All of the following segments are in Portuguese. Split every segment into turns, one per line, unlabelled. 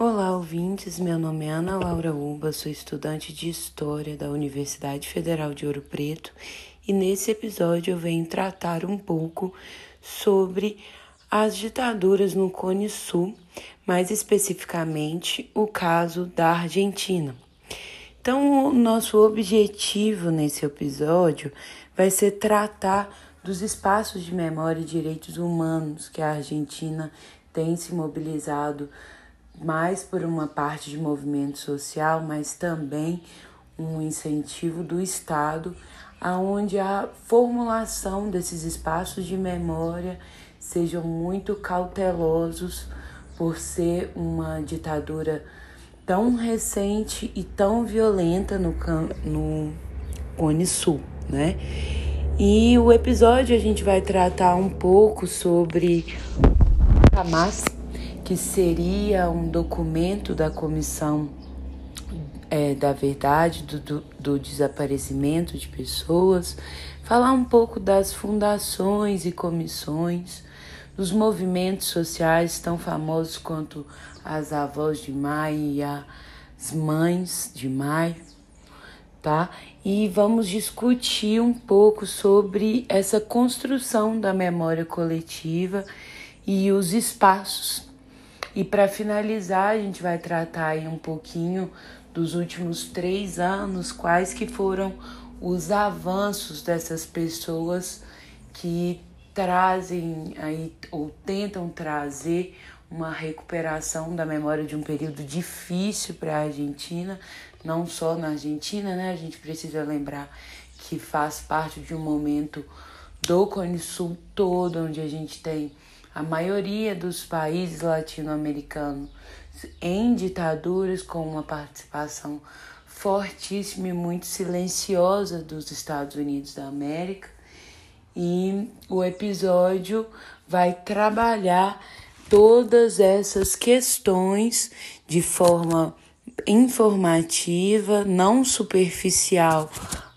Olá, ouvintes. Meu nome é Ana Laura Uba, sou estudante de História da Universidade Federal de Ouro Preto e nesse episódio eu venho tratar um pouco sobre as ditaduras no Cone Sul, mais especificamente o caso da Argentina. Então, o nosso objetivo nesse episódio vai ser tratar dos espaços de memória e direitos humanos que a Argentina tem se mobilizado mais por uma parte de movimento social, mas também um incentivo do Estado, aonde a formulação desses espaços de memória sejam muito cautelosos por ser uma ditadura tão recente e tão violenta no, no Cone Sul, né? E o episódio a gente vai tratar um pouco sobre Hamas que seria um documento da Comissão é, da Verdade, do, do, do desaparecimento de pessoas, falar um pouco das fundações e comissões, dos movimentos sociais tão famosos quanto as avós de maio e as mães de maio, tá? E vamos discutir um pouco sobre essa construção da memória coletiva e os espaços e para finalizar, a gente vai tratar aí um pouquinho dos últimos três anos, quais que foram os avanços dessas pessoas que trazem aí ou tentam trazer uma recuperação da memória de um período difícil para a Argentina, não só na Argentina, né? A gente precisa lembrar que faz parte de um momento do Cone Sul todo, onde a gente tem a maioria dos países latino-americanos em ditaduras com uma participação fortíssima e muito silenciosa dos Estados Unidos da América. E o episódio vai trabalhar todas essas questões de forma informativa, não superficial,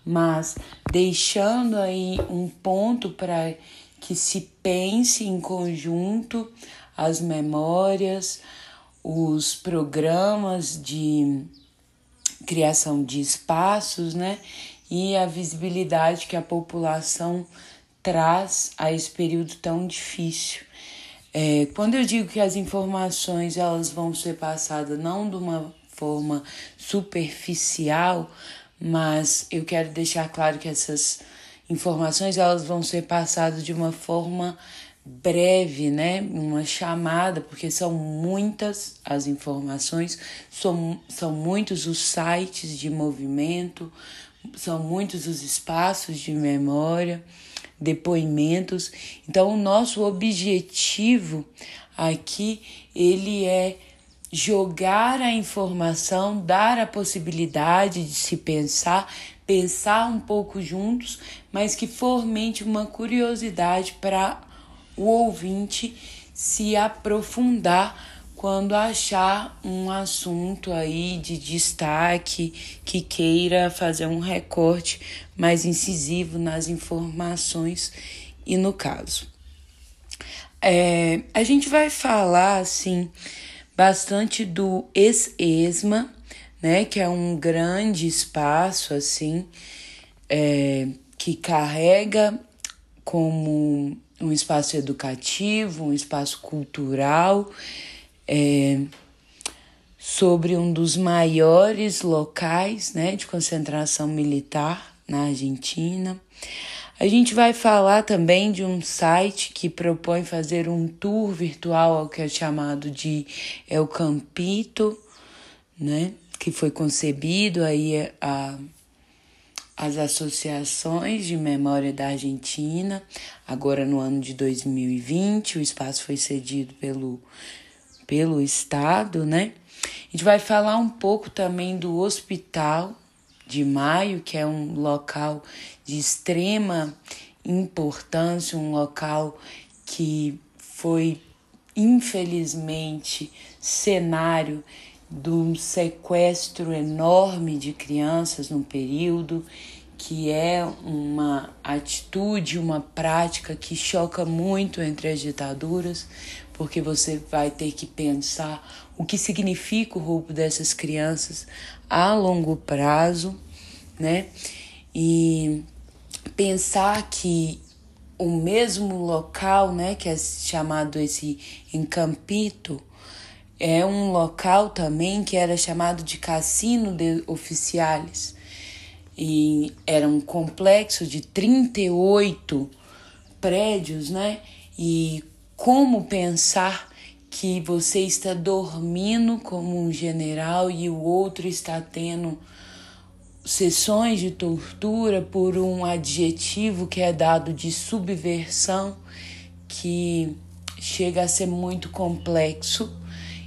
mas deixando aí um ponto para que se pense em conjunto as memórias, os programas de criação de espaços, né? E a visibilidade que a população traz a esse período tão difícil. É, quando eu digo que as informações elas vão ser passadas não de uma forma superficial, mas eu quero deixar claro que essas informações elas vão ser passadas de uma forma breve, né? Uma chamada, porque são muitas as informações, são, são muitos os sites de movimento, são muitos os espaços de memória, depoimentos. Então, o nosso objetivo aqui, ele é jogar a informação, dar a possibilidade de se pensar, pensar um pouco juntos, mas que fomente uma curiosidade para o ouvinte se aprofundar quando achar um assunto aí de destaque que queira fazer um recorte mais incisivo nas informações e no caso. É, a gente vai falar assim bastante do ex-ESMA, né, que é um grande espaço assim, é, que carrega como um espaço educativo, um espaço cultural, é, sobre um dos maiores locais né, de concentração militar na Argentina. A gente vai falar também de um site que propõe fazer um tour virtual ao que é chamado de El Campito, né? Que foi concebido aí a, as associações de memória da Argentina, agora no ano de 2020, o espaço foi cedido pelo, pelo Estado, né? A gente vai falar um pouco também do Hospital de Maio, que é um local de extrema importância, um local que foi infelizmente cenário de um sequestro enorme de crianças no período, que é uma atitude, uma prática que choca muito entre as ditaduras, porque você vai ter que pensar o que significa o roubo dessas crianças a longo prazo, né? E pensar que o mesmo local, né, que é chamado esse encampito, é um local também que era chamado de Cassino de Oficiales. E era um complexo de 38 prédios, né? E como pensar que você está dormindo como um general e o outro está tendo sessões de tortura por um adjetivo que é dado de subversão que chega a ser muito complexo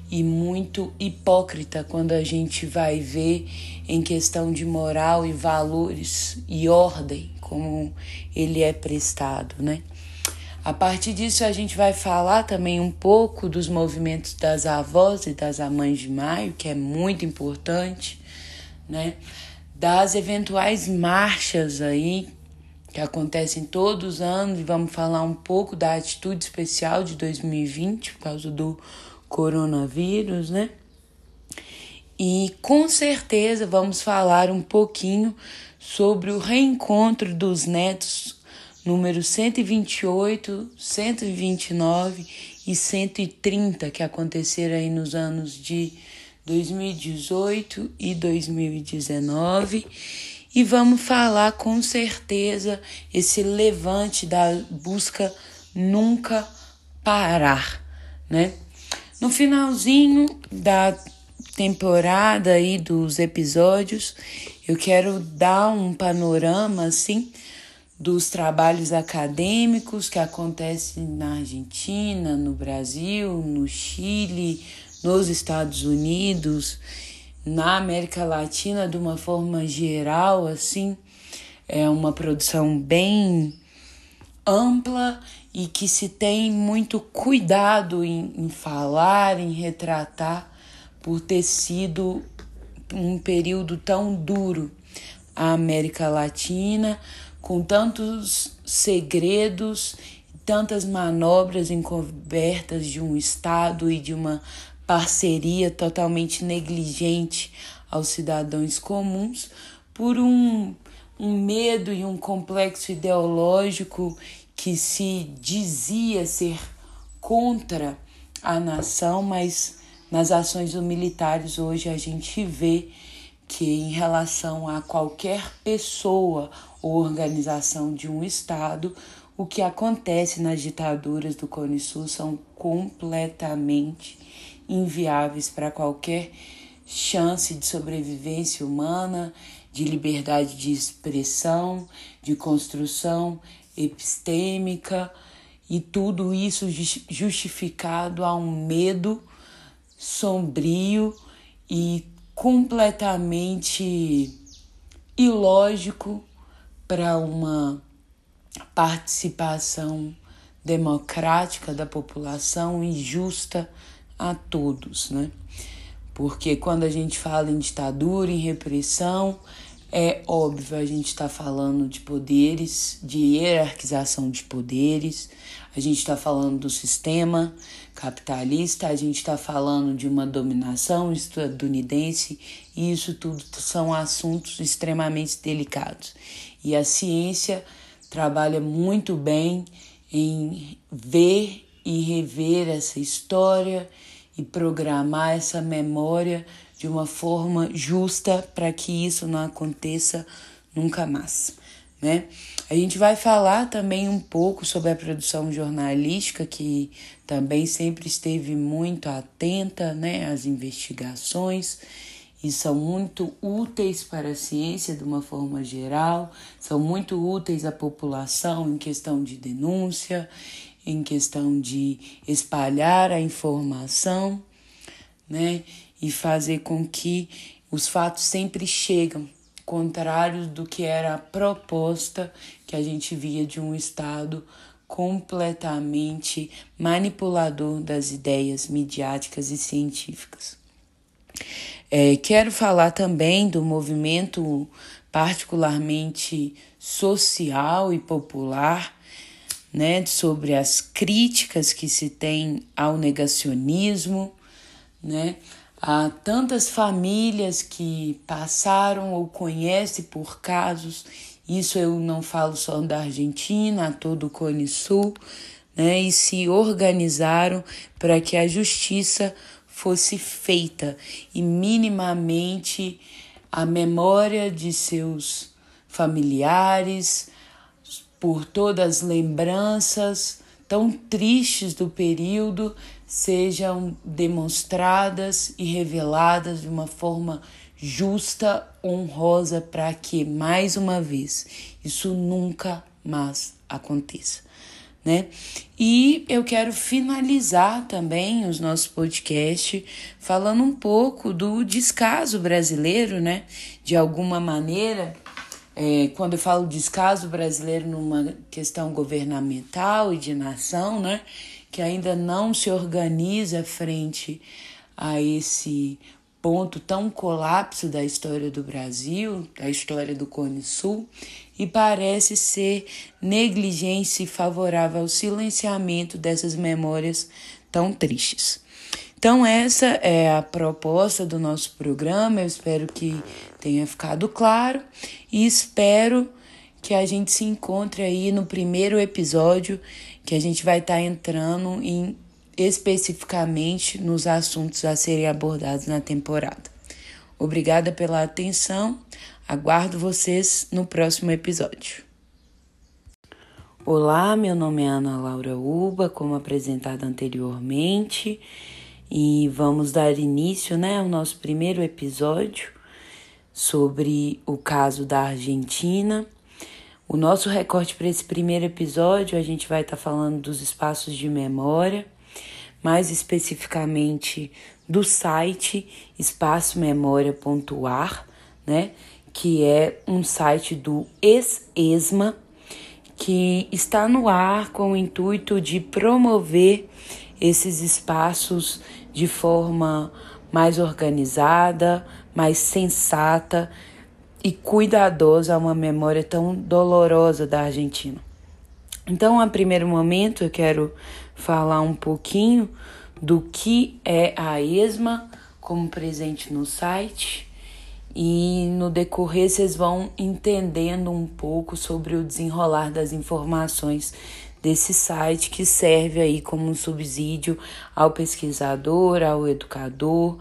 e muito hipócrita quando a gente vai ver em questão de moral e valores e ordem como ele é prestado, né? A partir disso a gente vai falar também um pouco dos movimentos das avós e das mães de maio, que é muito importante, né? das eventuais marchas aí que acontecem todos os anos e vamos falar um pouco da atitude especial de 2020 por causa do coronavírus, né? E com certeza vamos falar um pouquinho sobre o reencontro dos netos número 128, 129 e 130 que aconteceram aí nos anos de 2018 e 2019 e vamos falar com certeza esse levante da busca nunca parar, né? No finalzinho da temporada aí dos episódios, eu quero dar um panorama assim dos trabalhos acadêmicos que acontecem na Argentina, no Brasil, no Chile, nos Estados Unidos, na América Latina de uma forma geral, assim, é uma produção bem ampla e que se tem muito cuidado em, em falar, em retratar, por ter sido um período tão duro. A América Latina, com tantos segredos, tantas manobras encobertas de um Estado e de uma parceria totalmente negligente aos cidadãos comuns por um, um medo e um complexo ideológico que se dizia ser contra a nação, mas nas ações dos militares hoje a gente vê que em relação a qualquer pessoa ou organização de um Estado, o que acontece nas ditaduras do Cone Sul são completamente inviáveis para qualquer chance de sobrevivência humana, de liberdade de expressão, de construção epistêmica e tudo isso justificado a um medo sombrio e completamente ilógico para uma participação democrática da população e justa a todos, né? Porque quando a gente fala em ditadura, em repressão, é óbvio, a gente está falando de poderes, de hierarquização de poderes, a gente está falando do sistema capitalista, a gente está falando de uma dominação estadunidense, e isso tudo são assuntos extremamente delicados. E a ciência trabalha muito bem em ver e rever essa história e programar essa memória de uma forma justa para que isso não aconteça nunca mais, né? A gente vai falar também um pouco sobre a produção jornalística que também sempre esteve muito atenta, né, às investigações e são muito úteis para a ciência de uma forma geral, são muito úteis à população em questão de denúncia em questão de espalhar a informação, né? E fazer com que os fatos sempre chegam, contrário do que era a proposta que a gente via de um Estado completamente manipulador das ideias midiáticas e científicas. É, quero falar também do movimento particularmente social e popular né, sobre as críticas que se tem ao negacionismo, né? Há tantas famílias que passaram ou conhecem por casos, isso eu não falo só da Argentina, a todo o Cone Sul, né? E se organizaram para que a justiça fosse feita e minimamente a memória de seus familiares, por todas as lembranças tão tristes do período, sejam demonstradas e reveladas de uma forma justa, honrosa, para que, mais uma vez, isso nunca mais aconteça. Né? E eu quero finalizar também os nossos podcasts falando um pouco do descaso brasileiro, né? De alguma maneira, é, quando eu falo descaso brasileiro numa questão governamental e de nação, né? Que ainda não se organiza frente a esse ponto tão colapso da história do Brasil, da história do Cone Sul, e parece ser negligência favorável ao silenciamento dessas memórias tão tristes. Então, essa é a proposta do nosso programa. Eu espero que tenha ficado claro e espero que a gente se encontre aí no primeiro episódio, que a gente vai estar tá entrando em especificamente nos assuntos a serem abordados na temporada. Obrigada pela atenção. Aguardo vocês no próximo episódio. Olá, meu nome é Ana Laura Uba, como apresentada anteriormente, e vamos dar início né, ao nosso primeiro episódio sobre o caso da Argentina. O nosso recorte para esse primeiro episódio, a gente vai estar tá falando dos espaços de memória, mais especificamente do site espaçomemoria.ar, né? que é um site do ex-ESMA, que está no ar com o intuito de promover esses espaços de forma mais organizada, mais sensata e cuidadosa a uma memória tão dolorosa da Argentina. Então, a primeiro momento, eu quero falar um pouquinho do que é a ESMA como presente no site e no decorrer vocês vão entendendo um pouco sobre o desenrolar das informações desse site que serve aí como um subsídio ao pesquisador, ao educador,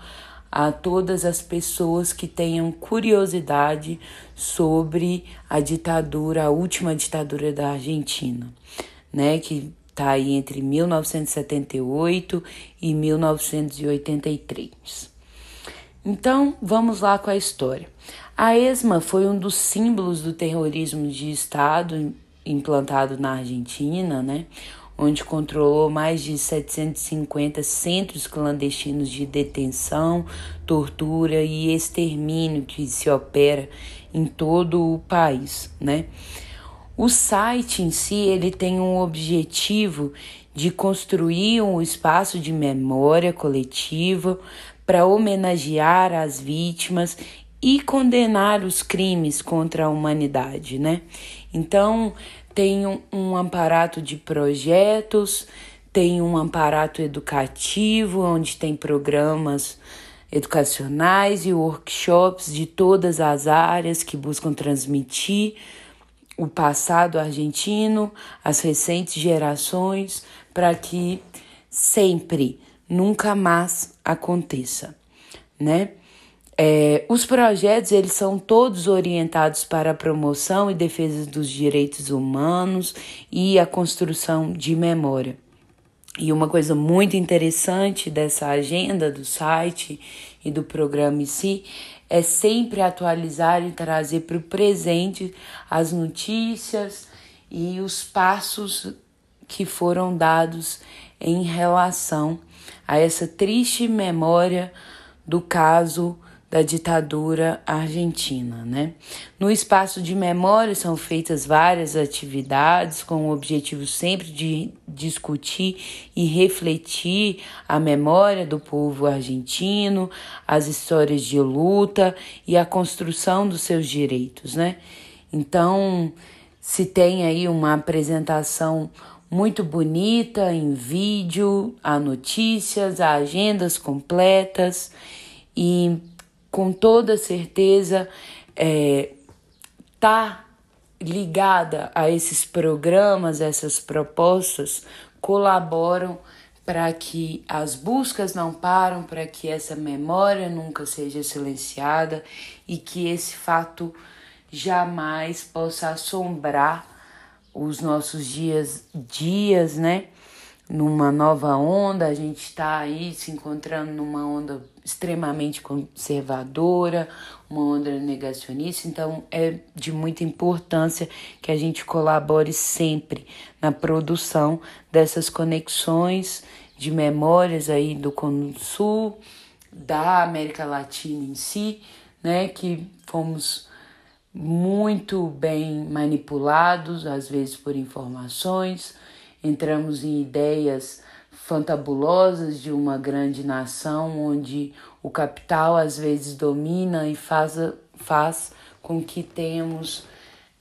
a todas as pessoas que tenham curiosidade sobre a ditadura, a última ditadura da Argentina, né, que está aí entre 1978 e 1983. Então, vamos lá com a história. A ESMA foi um dos símbolos do terrorismo de Estado implantado na Argentina, né? Onde controlou mais de 750 centros clandestinos de detenção, tortura e extermínio que se opera em todo o país, né? O site em si ele tem um objetivo de construir um espaço de memória coletiva para homenagear as vítimas e condenar os crimes contra a humanidade, né? Então, tem um, aparato de projetos, tem um aparato educativo, onde tem programas educacionais e workshops de todas as áreas que buscam transmitir o passado argentino, as recentes gerações, para que sempre nunca mais aconteça, né? É, os projetos eles são todos orientados para a promoção e defesa dos direitos humanos e a construção de memória. E uma coisa muito interessante dessa agenda do site e do programa em si é sempre atualizar e trazer para o presente as notícias e os passos que foram dados em relação a essa triste memória do caso da ditadura argentina, né? No espaço de memória são feitas várias atividades com o objetivo sempre de discutir e refletir a memória do povo argentino, as histórias de luta e a construção dos seus direitos, né? Então, se tem aí uma apresentação muito bonita em vídeo, há notícias, há agendas completas e com toda certeza é, tá ligada a esses programas, essas propostas colaboram para que as buscas não param, para que essa memória nunca seja silenciada e que esse fato jamais possa assombrar os nossos dias, dias, né? Numa nova onda, a gente está aí se encontrando numa onda extremamente conservadora, uma onda negacionista, então é de muita importância que a gente colabore sempre na produção dessas conexões de memórias aí do Cone Sul, da América Latina em si, né, que fomos muito bem manipulados, às vezes por informações, entramos em ideias fantabulosas de uma grande nação onde o capital às vezes domina e faz, faz com que tenhamos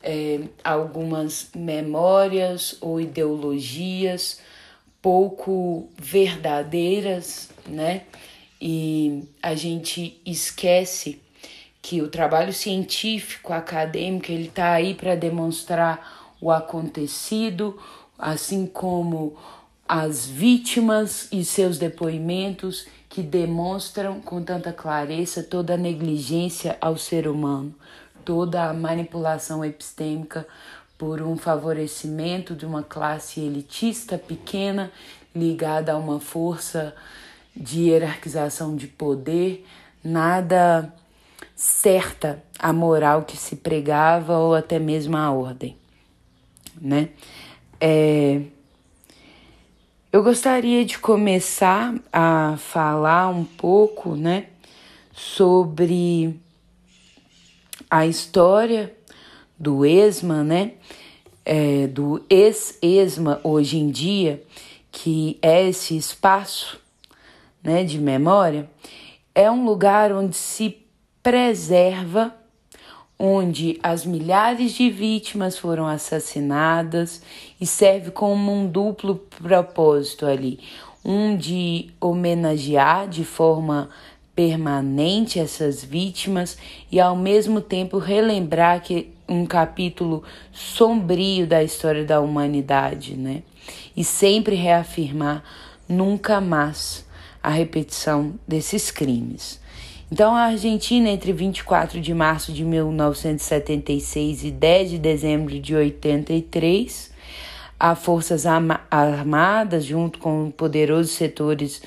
é, algumas memórias ou ideologias pouco verdadeiras, né? E a gente esquece que o trabalho científico, acadêmico, ele está aí para demonstrar o acontecido, assim como as vítimas e seus depoimentos que demonstram com tanta clareza toda a negligência ao ser humano, toda a manipulação epistêmica por um favorecimento de uma classe elitista pequena ligada a uma força de hierarquização de poder, nada certa a moral que se pregava ou até mesmo a ordem, né? É, eu gostaria de começar a falar um pouco, né, sobre a história do ESMA, né, é, do ex-ESMA hoje em dia, que é esse espaço, né, de memória, é um lugar onde se preserva onde as milhares de vítimas foram assassinadas e serve como um duplo propósito ali, um de homenagear de forma permanente essas vítimas e ao mesmo tempo relembrar que um capítulo sombrio da história da humanidade, né? E sempre reafirmar nunca mais a repetição desses crimes. Então, a Argentina, entre 24 de março de 1976 e 10 de dezembro de 83, as Forças Armadas, junto com poderosos setores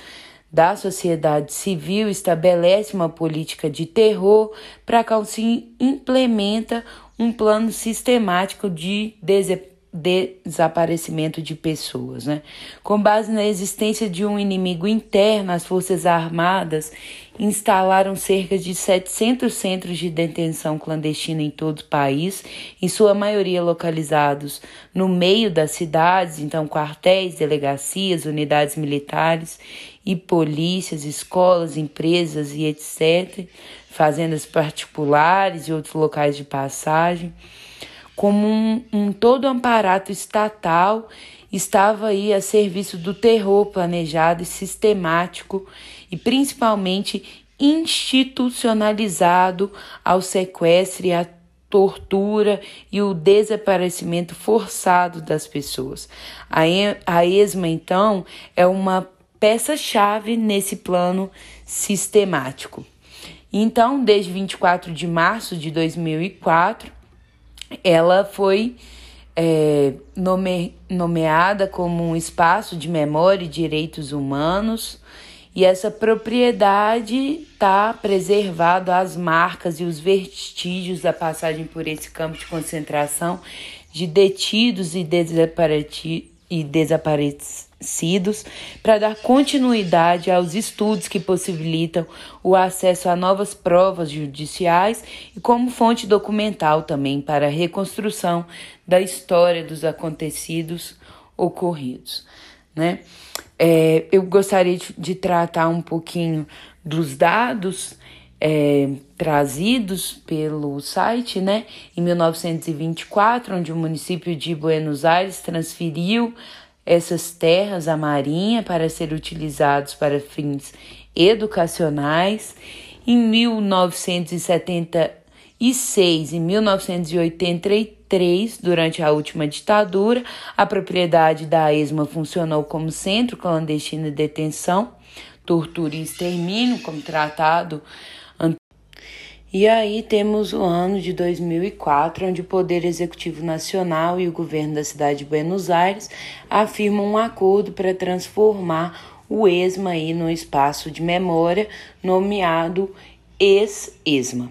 da sociedade civil, estabelece uma política de terror para que se implementa um plano sistemático de desaparecimento de pessoas. Né? Com base na existência de um inimigo interno, as Forças Armadas instalaram cerca de 700 centros de detenção clandestina em todo o país, em sua maioria localizados no meio das cidades, então quartéis, delegacias, unidades militares e polícias, escolas, empresas e etc., fazendas particulares e outros locais de passagem como um, um todo aparato estatal estava aí a serviço do terror planejado e sistemático e principalmente institucionalizado ao sequestro e à tortura e o desaparecimento forçado das pessoas. A ESMA, então, é uma peça-chave nesse plano sistemático. Então, desde 24 de março de 2004, ela foi é, nome, nomeada como um espaço de memória e direitos humanos. E essa propriedade está preservado as marcas e os vestígios da passagem por esse campo de concentração de detidos e e desaparecidos para dar continuidade aos estudos que possibilitam o acesso a novas provas judiciais e como fonte documental também para a reconstrução da história dos acontecidos ocorridos, né? É, eu gostaria de, de tratar um pouquinho dos dados é, trazidos pelo site, né? Em 1924, onde o município de Buenos Aires transferiu essas terras à Marinha para ser utilizados para fins educacionais. Em 1976 e 1983, durante a última ditadura, a propriedade da ESMA funcionou como centro clandestino de detenção, tortura e extermínio, como tratado e aí temos o ano de 2004, onde o Poder Executivo Nacional e o governo da cidade de Buenos Aires afirmam um acordo para transformar o ESMA aí no espaço de memória nomeado ex-ESMA.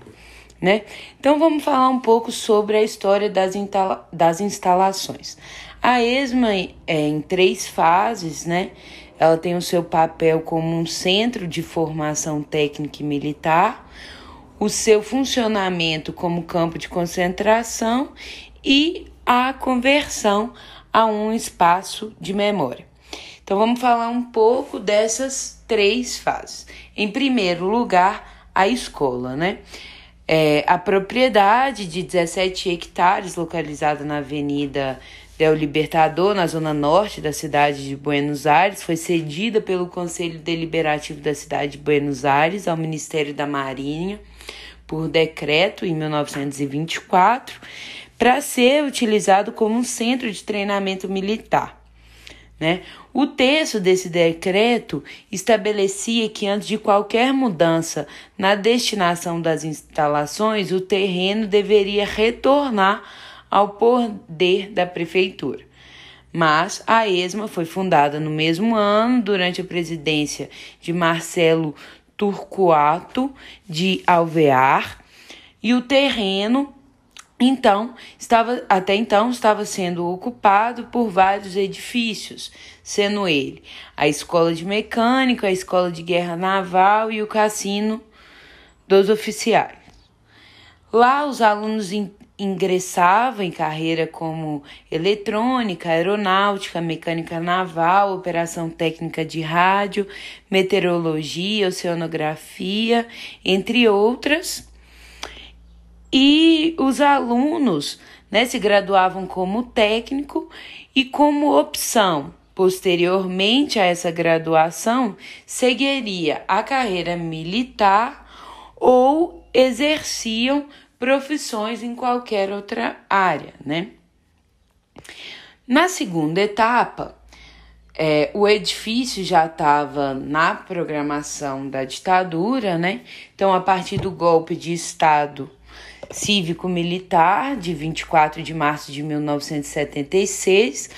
Né? Então vamos falar um pouco sobre a história das, das instalações. A ESMA é em três fases, né? Ela tem o seu papel como um centro de formação técnica e militar, o seu funcionamento como campo de concentração e a conversão a um espaço de memória. Então vamos falar um pouco dessas três fases. Em primeiro lugar, a escola, né? É, a propriedade de 17 hectares, localizada na Avenida Del Libertador, na zona norte da cidade de Buenos Aires, foi cedida pelo Conselho Deliberativo da cidade de Buenos Aires ao Ministério da Marinha por decreto em 1924 para ser utilizado como um centro de treinamento militar. Né? O texto desse decreto estabelecia que, antes de qualquer mudança na destinação das instalações, o terreno deveria retornar ao poder da prefeitura. Mas a ESMA foi fundada no mesmo ano, durante a presidência de Marcelo Turcoato de Alvear e o terreno então estava até então estava sendo ocupado por vários edifícios, sendo ele a escola de mecânica, a escola de guerra naval e o cassino dos oficiais. Lá os alunos ingressava em carreira como eletrônica, aeronáutica, mecânica naval, operação técnica de rádio, meteorologia, oceanografia, entre outras. E os alunos né, se graduavam como técnico e como opção. Posteriormente a essa graduação, seguiria a carreira militar ou exerciam profissões em qualquer outra área, né? Na segunda etapa, é, o edifício já estava na programação da ditadura, né? Então, a partir do golpe de Estado cívico-militar de 24 de março de 1976,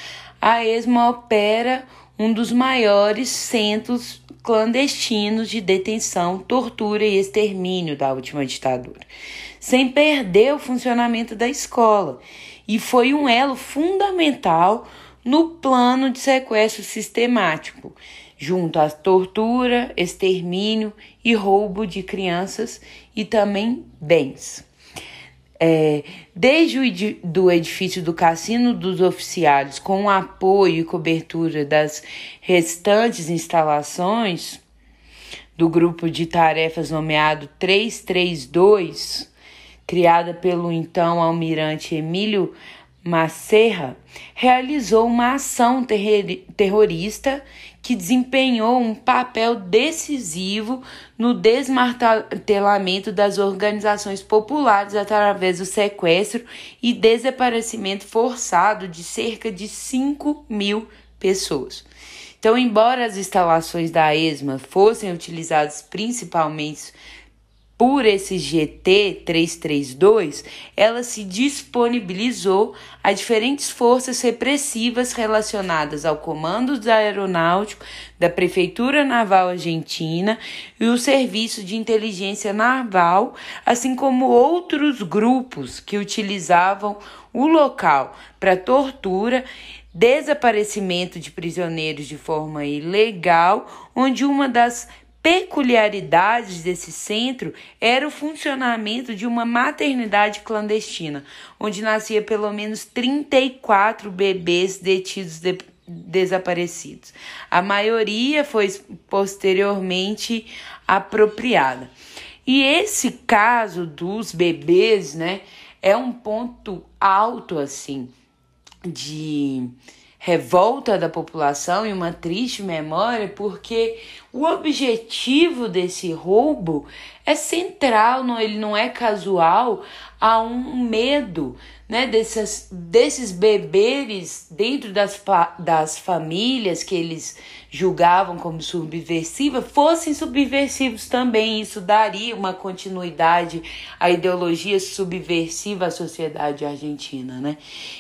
a ESMA opera um dos maiores centros clandestinos de detenção, tortura e extermínio da última ditadura sem perder o funcionamento da escola, e foi um elo fundamental no plano de sequestro sistemático, junto à tortura, extermínio e roubo de crianças e também bens. É, desde o do edifício do Cassino dos Oficiais, com o apoio e cobertura das restantes instalações do grupo de tarefas nomeado 332, criada pelo então almirante Emílio Macerra, realizou uma ação terrorista que desempenhou um papel decisivo no desmantelamento das organizações populares através do sequestro e desaparecimento forçado de cerca de 5 mil pessoas. Então, embora as instalações da ESMA fossem utilizadas principalmente por esse GT 332, ela se disponibilizou a diferentes forças repressivas relacionadas ao Comando Aeronáutico da Prefeitura Naval Argentina e o Serviço de Inteligência Naval, assim como outros grupos que utilizavam o local para tortura desaparecimento de prisioneiros de forma ilegal, onde uma das peculiaridades desse centro era o funcionamento de uma maternidade clandestina, onde nascia pelo menos 34 bebês detidos de, desaparecidos. A maioria foi posteriormente apropriada. E esse caso dos bebês, né, é um ponto alto assim de revolta da população e uma triste memória, porque o objetivo desse roubo é central, não, ele não é casual, há um medo né, desses, desses beberes dentro das, das famílias que eles julgavam como subversiva fossem subversivos também. Isso daria uma continuidade à ideologia subversiva à sociedade argentina. Né?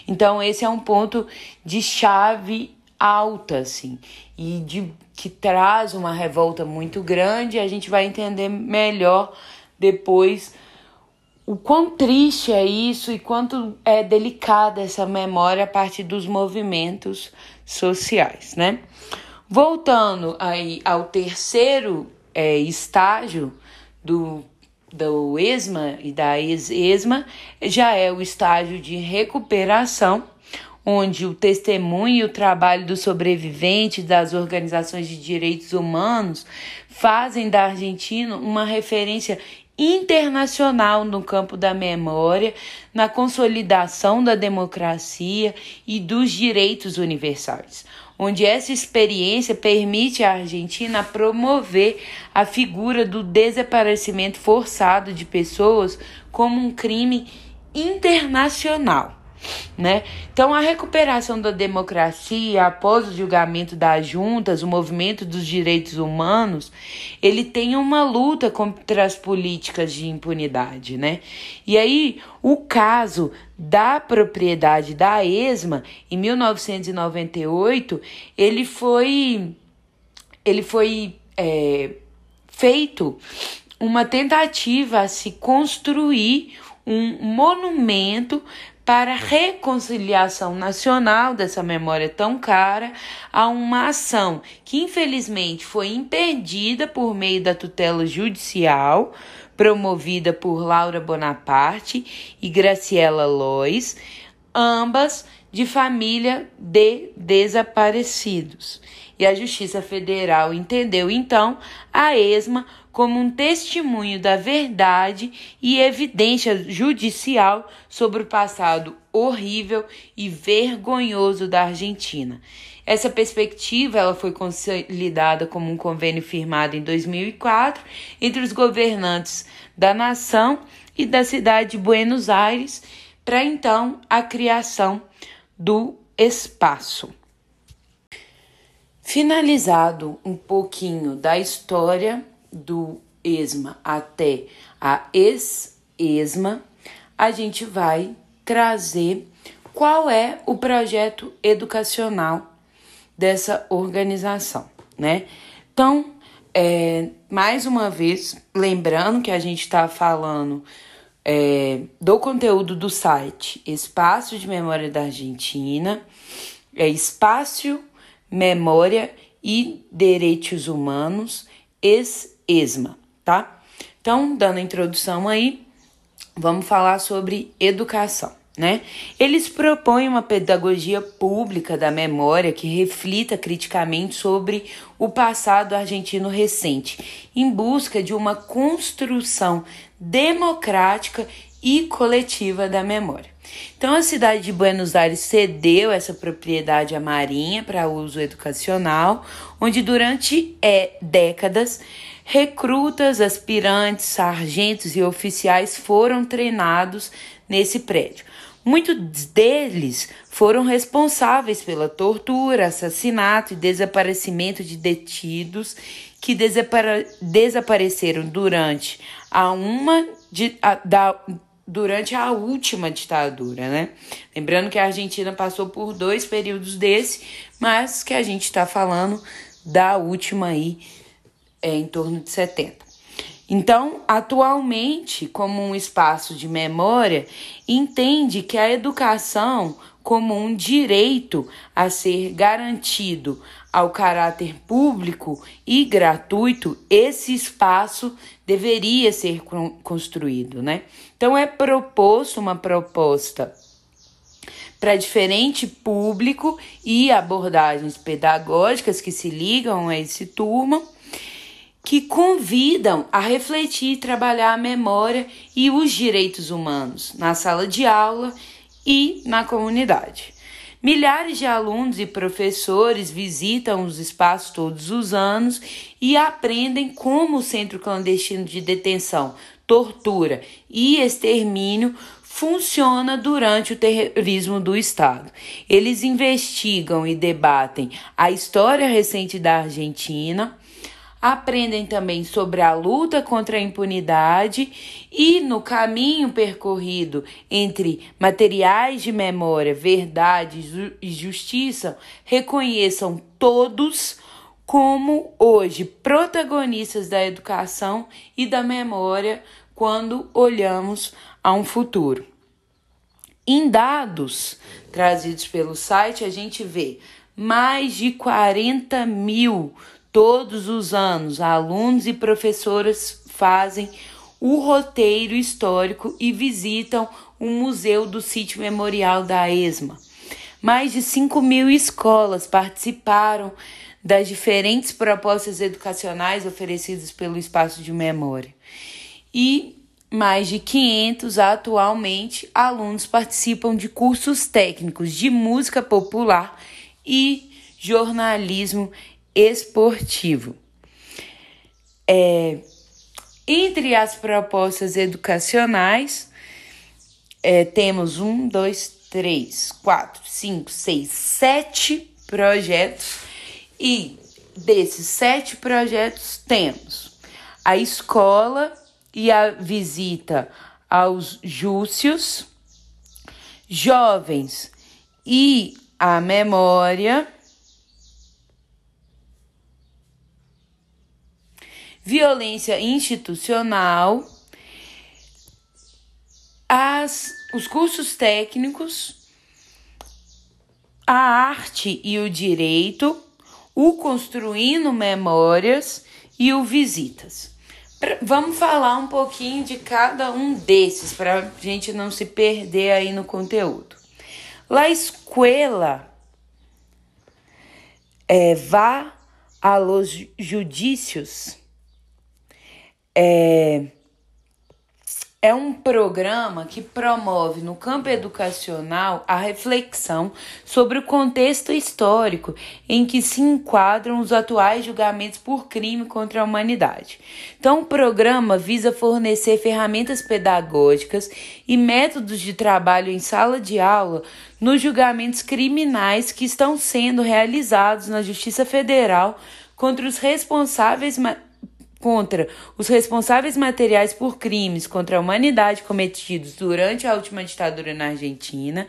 Então, esse é um ponto de chave alta, assim, e de, que traz uma revolta muito grande. A gente vai entender melhor depois o quão triste é isso e quanto é delicada essa memória a partir dos movimentos sociais, né? Voltando aí ao terceiro é, estágio do, do ESMA e da ex-ESMA, já é o estágio de recuperação, onde o testemunho e o trabalho dos sobreviventes das organizações de direitos humanos fazem da Argentina uma referência internacional no campo da memória, na consolidação da democracia e dos direitos universais, onde essa experiência permite à Argentina promover a figura do desaparecimento forçado de pessoas como um crime internacional né? Então, a recuperação da democracia após o julgamento das juntas, o movimento dos direitos humanos, ele tem uma luta contra as políticas de impunidade, né? E aí, o caso da propriedade da ESMA, em 1998, ele foi, ele foi é, feito uma tentativa a se construir um monumento para a reconciliação nacional dessa memória tão cara a uma ação que infelizmente foi impedida por meio da tutela judicial promovida por Laura Bonaparte e Graciela Lois, ambas de família de desaparecidos. E a Justiça Federal entendeu então a ESMA como um testemunho da verdade e evidência judicial sobre o passado horrível e vergonhoso da Argentina. Essa perspectiva ela foi consolidada como um convênio firmado em 2004 entre os governantes da nação e da cidade de Buenos Aires para então a criação do espaço. Finalizado um pouquinho da história do ESMA até a ex-ESMA, a gente vai trazer qual é o projeto educacional dessa organização, né? Então, é, mais uma vez, lembrando que a gente está falando é, do conteúdo do site Espaço de Memória da Argentina, é Espaço, Memória e Direitos Humanos, ex ESMA, tá? Então, dando a introdução aí, vamos falar sobre educação. Né? Eles propõem uma pedagogia pública da memória que reflita criticamente sobre o passado argentino recente, em busca de uma construção democrática e coletiva da memória. Então, a cidade de Buenos Aires cedeu essa propriedade à Marinha para uso educacional, onde durante é, décadas recrutas, aspirantes, sargentos e oficiais foram treinados nesse prédio. Muitos deles foram responsáveis pela tortura, assassinato e desaparecimento de detidos que desapare desapareceram durante a uma de, a, da, durante a última ditadura, né? Lembrando que a Argentina passou por dois períodos desse, mas que a gente está falando da última aí é em torno de 70. Então, atualmente, como um espaço de memória, entende que a educação como um direito a ser garantido ao caráter público e gratuito, esse espaço deveria ser construído, né? Então é proposto uma proposta para diferente público e abordagens pedagógicas que se ligam a esse turma que convidam a refletir e trabalhar a memória e os direitos humanos na sala de aula e na comunidade. Milhares de alunos e professores visitam os espaços todos os anos e aprendem como o centro clandestino de detenção, tortura e extermínio funciona durante o terrorismo do Estado. Eles investigam e debatem a história recente da Argentina, aprendem também sobre a luta contra a impunidade e no caminho percorrido entre materiais de memória, verdade e justiça, reconheçam todos como hoje protagonistas da educação e da memória quando olhamos a um futuro. Em dados trazidos pelo site, a gente vê mais de 40 mil todos os anos. Alunos e professoras fazem o roteiro histórico e visitam o Museu do Sítio Memorial da ESMA. Mais de 5 mil escolas participaram das diferentes propostas educacionais oferecidas pelo Espaço de Memória. E mais de 500 atualmente alunos participam de cursos técnicos de música popular e jornalismo esportivo. É, entre as propostas educacionais, é, temos um, dois, três, quatro, cinco, seis, sete projetos, e desses sete projetos temos a escola e a visita aos Júcios, jovens e a memória, violência institucional, as, os cursos técnicos, a arte e o direito, o construindo memórias e o visitas. Vamos falar um pouquinho de cada um desses para a gente não se perder aí no conteúdo. La escuela é, vá a los judícios é, é um programa que promove no campo educacional a reflexão sobre o contexto histórico em que se enquadram os atuais julgamentos por crime contra a humanidade. Então, o programa visa fornecer ferramentas pedagógicas e métodos de trabalho em sala de aula nos julgamentos criminais que estão sendo realizados na Justiça Federal contra os responsáveis contra os responsáveis materiais por crimes contra a humanidade cometidos durante a última ditadura na Argentina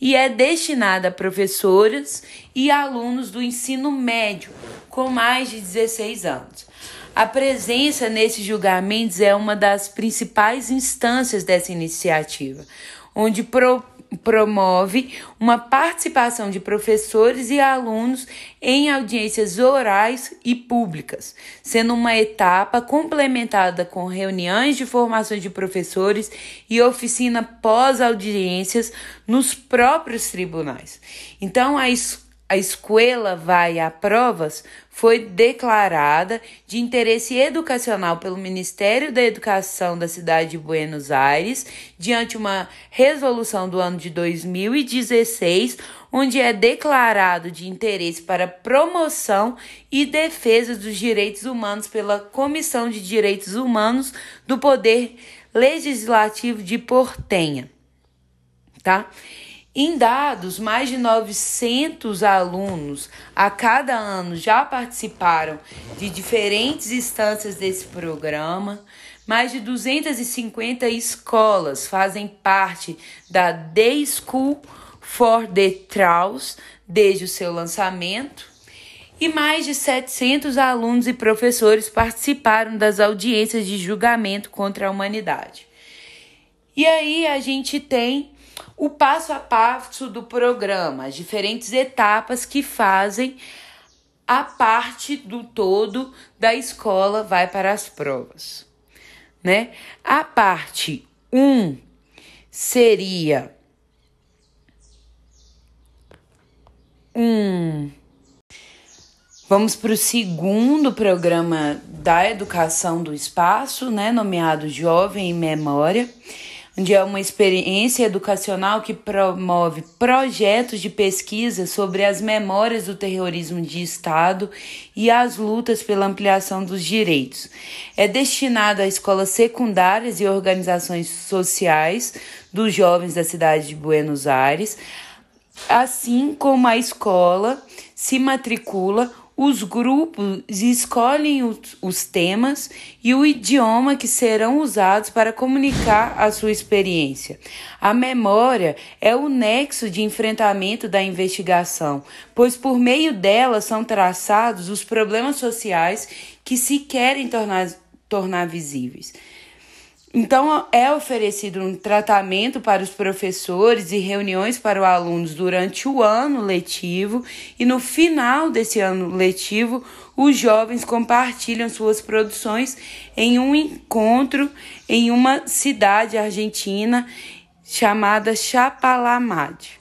e é destinada a professoras e alunos do ensino médio com mais de 16 anos. A presença nesses julgamentos é uma das principais instâncias dessa iniciativa, onde pro promove uma participação de professores e alunos em audiências orais e públicas, sendo uma etapa complementada com reuniões de formação de professores e oficina pós-audiências nos próprios tribunais. Então, a escola a escola vai a provas foi declarada de interesse educacional pelo Ministério da Educação da cidade de Buenos Aires, diante uma resolução do ano de 2016, onde é declarado de interesse para promoção e defesa dos direitos humanos pela Comissão de Direitos Humanos do Poder Legislativo de Portenha, tá? Em dados, mais de 900 alunos a cada ano já participaram de diferentes instâncias desse programa. Mais de 250 escolas fazem parte da Day School for the Traus desde o seu lançamento. E mais de 700 alunos e professores participaram das audiências de julgamento contra a humanidade. E aí a gente tem o passo a passo do programa, as diferentes etapas que fazem a parte do todo da escola vai para as provas, né? A parte 1 um seria um Vamos para o segundo programa da educação do espaço, né, nomeado Jovem em Memória onde é uma experiência educacional que promove projetos de pesquisa sobre as memórias do terrorismo de Estado e as lutas pela ampliação dos direitos. É destinado a escolas secundárias e organizações sociais dos jovens da cidade de Buenos Aires, assim como a escola se matricula os grupos escolhem os, temas e o idioma que serão usados para comunicar a sua experiência. A memória é o nexo de enfrentamento da investigação, pois por meio dela são traçados os problemas sociais que se querem tornar, tornar visíveis. Então, é oferecido um tratamento para os professores e reuniões para os alunos durante o ano letivo, e no final desse ano letivo, os jovens compartilham suas produções em um encontro em uma cidade argentina chamada Chapalamad.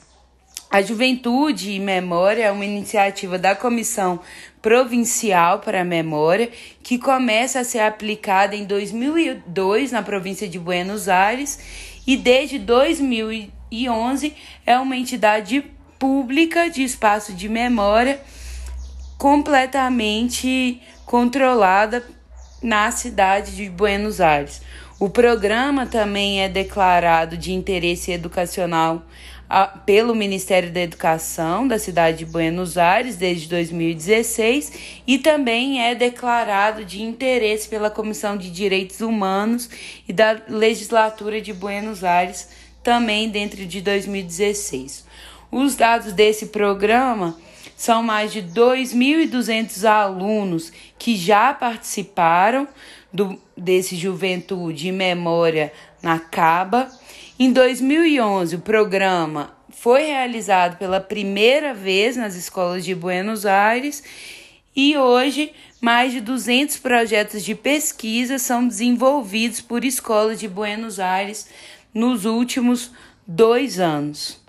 A Juventude e Memória é uma iniciativa da Comissão Provincial para a Memória que começa a ser aplicada em 2002 na província de Buenos Aires e desde 2011 é uma entidade pública de espaço de memória completamente controlada na cidade de Buenos Aires. O programa também é declarado de interesse educacional pelo Ministério da Educação da cidade de Buenos Aires desde 2016 e também é declarado de interesse pela Comissão de Direitos Humanos e da Legislatura de Buenos Aires também dentro de 2016. Os dados desse programa são mais de 2.200 alunos que já participaram do, desse Juventude Memória na Caba em 2011, o programa foi realizado pela primeira vez nas escolas de Buenos Aires e hoje mais de 200 projetos de pesquisa são desenvolvidos por escolas de Buenos Aires nos últimos dois anos.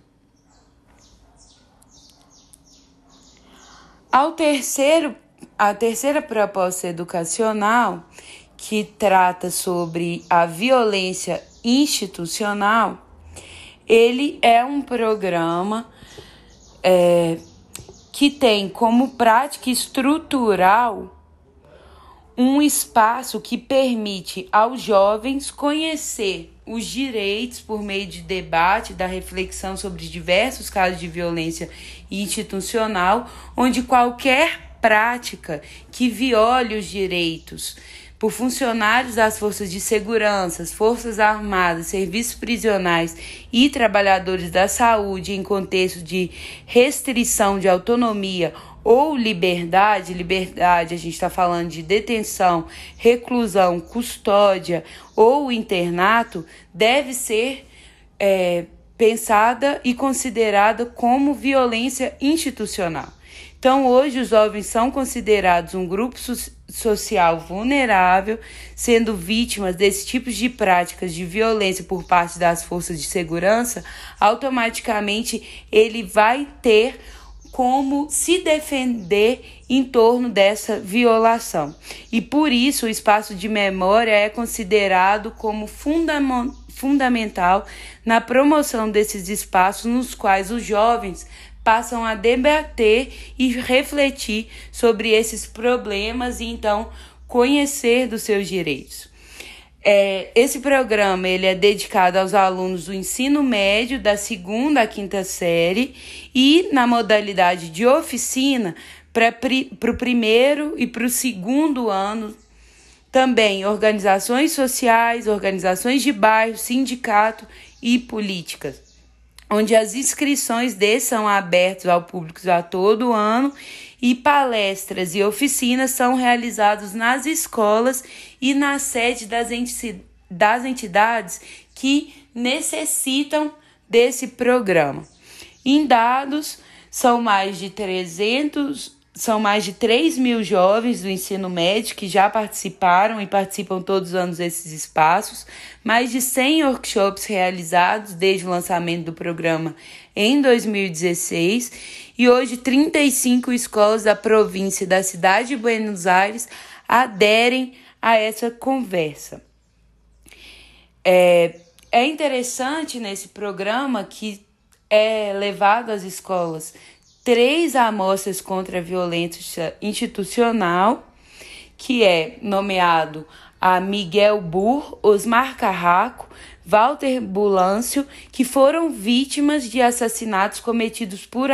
Ao terceiro, a terceira proposta educacional, que trata sobre a violência institucional, ele é um programa é, que tem como prática estrutural um espaço que permite aos jovens conhecer os direitos por meio de debate, da reflexão sobre diversos casos de violência institucional, onde qualquer prática que viole os direitos por funcionários das forças de segurança, forças armadas, serviços prisionais e trabalhadores da saúde em contexto de restrição de autonomia ou liberdade, liberdade a gente está falando de detenção, reclusão, custódia ou internato, deve ser é, pensada e considerada como violência institucional. Então, hoje, os jovens são considerados um grupo social vulnerável, sendo vítimas desse tipo de práticas de violência por parte das forças de segurança, automaticamente ele vai ter como se defender em torno dessa violação. E por isso o espaço de memória é considerado como fundamental na promoção desses espaços nos quais os jovens passam a debater e refletir sobre esses problemas e então conhecer dos seus direitos. É, esse programa ele é dedicado aos alunos do ensino médio da segunda à quinta série e na modalidade de oficina para o primeiro e para o segundo ano também organizações sociais, organizações de bairro, sindicato e políticas onde as inscrições desses são abertas ao público a todo ano e palestras e oficinas são realizadas nas escolas e na sede das, das entidades que necessitam desse programa. Em dados, são mais de 300 são mais de 3 mil jovens do ensino médio que já participaram e participam todos os anos desses espaços, mais de 100 workshops realizados desde o lançamento do programa em 2016 e hoje 35 escolas da província da cidade de Buenos Aires aderem a essa conversa. É, é interessante nesse programa que é levado às escolas três amostras contra a violência institucional, que é nomeado a Miguel Burr, Osmar Carraco, Walter Bulâncio, que foram vítimas de assassinatos cometidos por,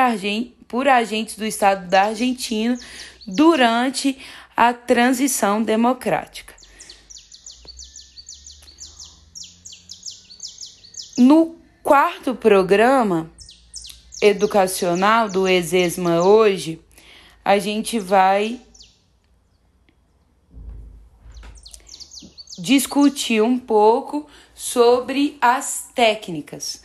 por agentes do Estado da Argentina durante a transição democrática. No quarto programa educacional do Exesma hoje, a gente vai discutir um pouco sobre as técnicas.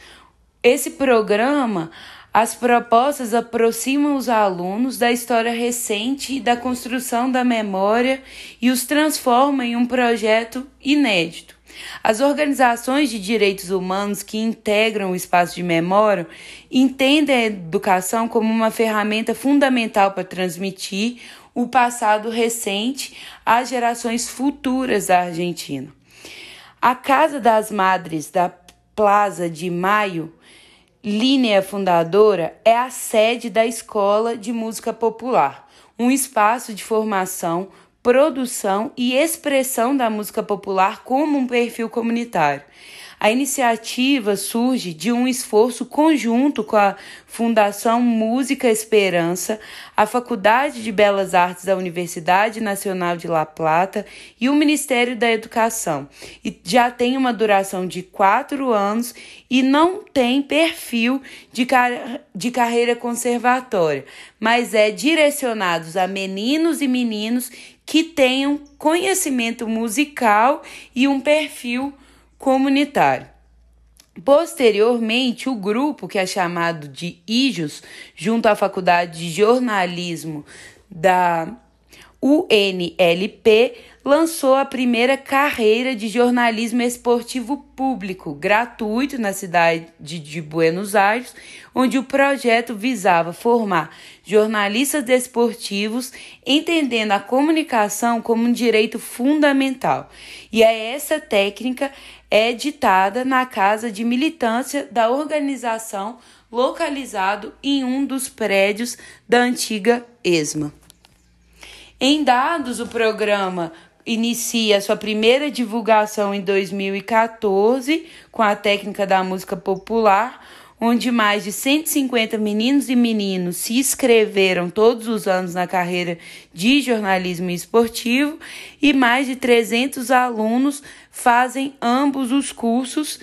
Esse programa, as propostas aproximam os alunos da história recente e da construção da memória e os transformam em um projeto inédito. As organizações de direitos humanos que integram o espaço de memória entendem a educação como uma ferramenta fundamental para transmitir o passado recente às gerações futuras da Argentina. A Casa das Madres da Plaza de Maio, linha fundadora, é a sede da Escola de Música Popular, um espaço de formação produção e expressão da música popular como um perfil comunitário. A iniciativa surge de um esforço conjunto com a Fundação Música Esperança, a Faculdade de Belas Artes da Universidade Nacional de La Plata e o Ministério da Educação. E já tem uma duração de quatro anos e não tem perfil de, car de carreira conservatória, mas é direcionado a meninos e meninos que tenham conhecimento musical e um perfil comunitário. Posteriormente, o grupo, que é chamado de IJOS, junto à Faculdade de Jornalismo da UNLP, lançou a primeira carreira de jornalismo esportivo público, gratuito, na cidade de Buenos Aires, onde o projeto visava formar jornalistas desportivos, entendendo a comunicação como um direito fundamental. E é essa técnica é ditada na casa de militância da organização localizado em um dos prédios da antiga ESMA. Em dados, o programa inicia sua primeira divulgação em 2014 com a técnica da música popular, onde mais de 150 meninos e meninos se inscreveram todos os anos na carreira de jornalismo esportivo e mais de 300 alunos fazem ambos os cursos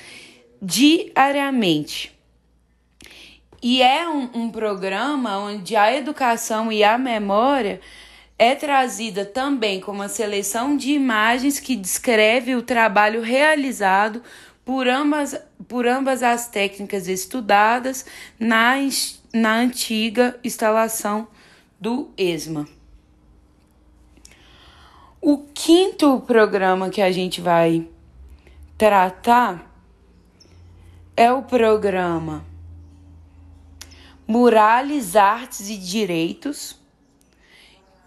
diariamente. E é um, um programa onde a educação e a memória é trazida também com uma seleção de imagens que descreve o trabalho realizado por ambas, por ambas as técnicas estudadas na, na antiga instalação do ESMA. O quinto programa que a gente vai tratar é o programa Murales, Artes e Direitos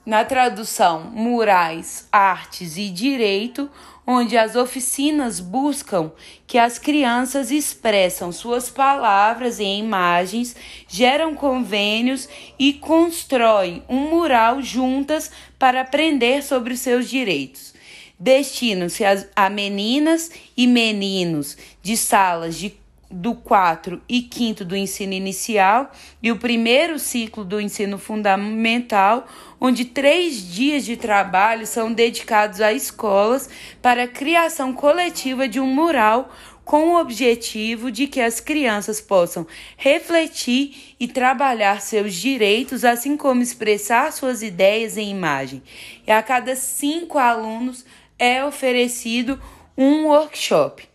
na tradução Murais, Artes e Direito, onde as oficinas buscam que as crianças expressam suas palavras em imagens, geram convênios e constroem um mural juntas para aprender sobre seus direitos. Destinam-se a meninas e meninos de salas de do 4 e 5 do ensino inicial e o primeiro ciclo do ensino fundamental, onde três dias de trabalho são dedicados a escolas para a criação coletiva de um mural com o objetivo de que as crianças possam refletir e trabalhar seus direitos, assim como expressar suas ideias em imagem. E a cada cinco alunos é oferecido um workshop.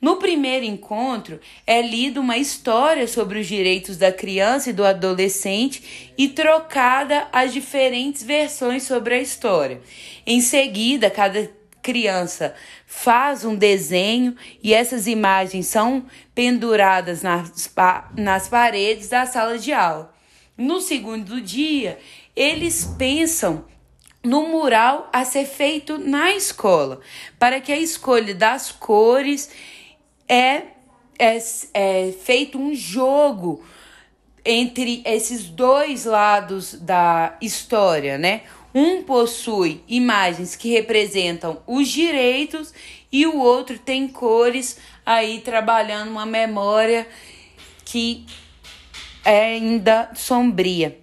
No primeiro encontro, é lida uma história sobre os direitos da criança e do adolescente e trocada as diferentes versões sobre a história. Em seguida, cada criança faz um desenho e essas imagens são penduradas nas, nas paredes da sala de aula. No segundo dia, eles pensam no mural a ser feito na escola, para que a escolha das cores é é, é feito um jogo entre esses dois lados da história, né? Um possui imagens que representam os direitos e o outro tem cores aí trabalhando uma memória que é ainda sombria.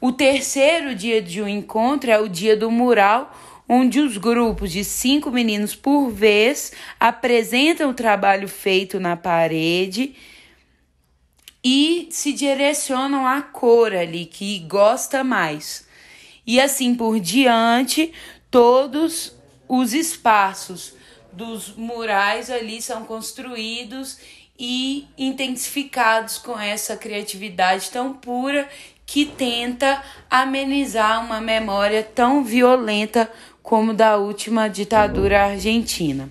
O terceiro dia de um encontro é o dia do mural, onde os grupos de cinco meninos por vez apresentam o trabalho feito na parede e se direcionam à cor ali que gosta mais. E assim por diante, todos os espaços dos murais ali são construídos e intensificados com essa criatividade tão pura que tenta amenizar uma memória tão violenta como da última ditadura argentina.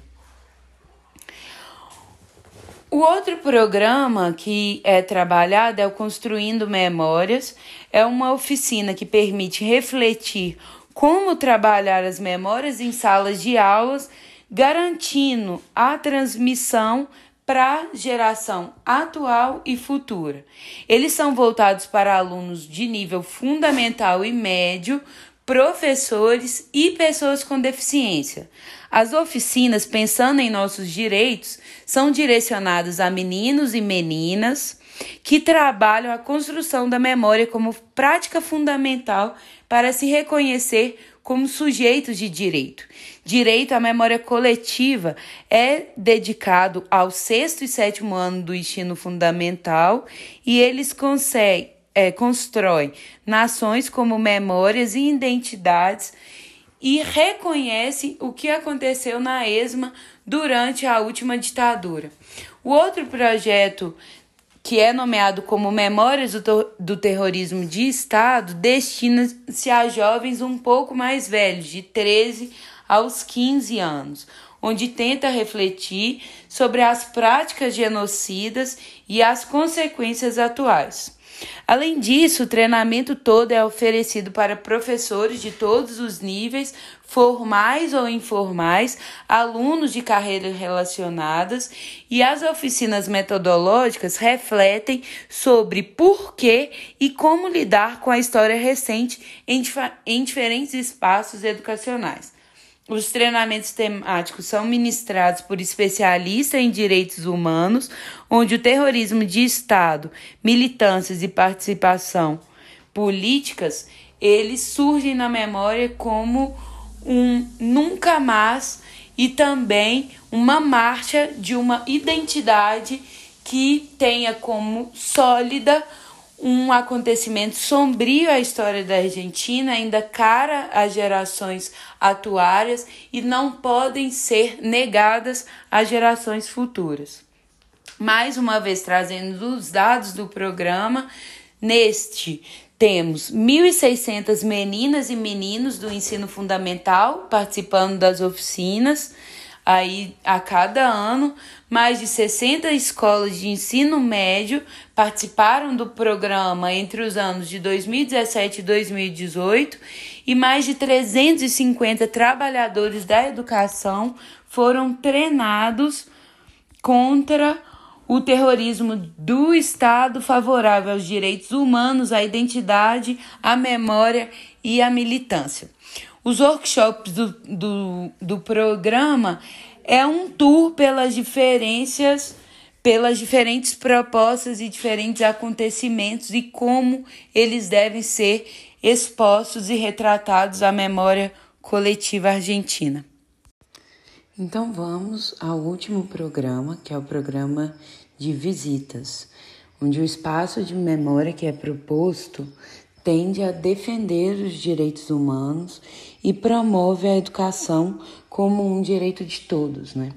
O outro programa que é trabalhado é o Construindo Memórias. É uma oficina que permite refletir como trabalhar as memórias em salas de aulas, garantindo a transmissão para geração atual e futura. Eles são voltados para alunos de nível fundamental e médio, professores e pessoas com deficiência. As oficinas, pensando em nossos direitos, são direcionadas a meninos e meninas que trabalham a construção da memória como prática fundamental para se reconhecer como sujeitos de direito. Direito à memória coletiva é dedicado ao sexto e sétimo ano do ensino fundamental e eles conseguem é, constrói nações como memórias e identidades e reconhece o que aconteceu na ESMA durante a última ditadura. O outro projeto, que é nomeado como Memórias do, do Terrorismo de Estado, destina-se a jovens um pouco mais velhos, de 13 aos 15 anos, onde tenta refletir sobre as práticas genocidas e as consequências atuais. Além disso, o treinamento todo é oferecido para professores de todos os níveis, formais ou informais, alunos de carreiras relacionadas, e as oficinas metodológicas refletem sobre por que e como lidar com a história recente em, em diferentes espaços educacionais. Os treinamentos temáticos são ministrados por especialistas em direitos humanos, onde o terrorismo de Estado, militâncias e participação políticas, eles surgem na memória como um nunca mais e também uma marcha de uma identidade que tenha como sólida um acontecimento sombrio à história da Argentina, ainda cara às gerações atuárias e não podem ser negadas às gerações futuras. Mais uma vez trazendo os dados do programa, neste temos 1.600 meninas e meninos do ensino fundamental participando das oficinas aí a cada ano, mais de 60 escolas de ensino médio participaram do programa entre os anos de 2017 e 2018 e mais de 350 trabalhadores da educação foram treinados contra o terrorismo do Estado favorável aos direitos humanos, à identidade, à memória e à militância. Os workshops do, do, do programa é um tour pelas diferenças, pelas diferentes propostas e diferentes acontecimentos e como eles devem ser expostos e retratados à memória coletiva argentina. Então vamos ao último programa, que é o programa de visitas, onde o espaço de memória que é proposto tende a defender os direitos humanos e promove a educação como um direito de todos. Né?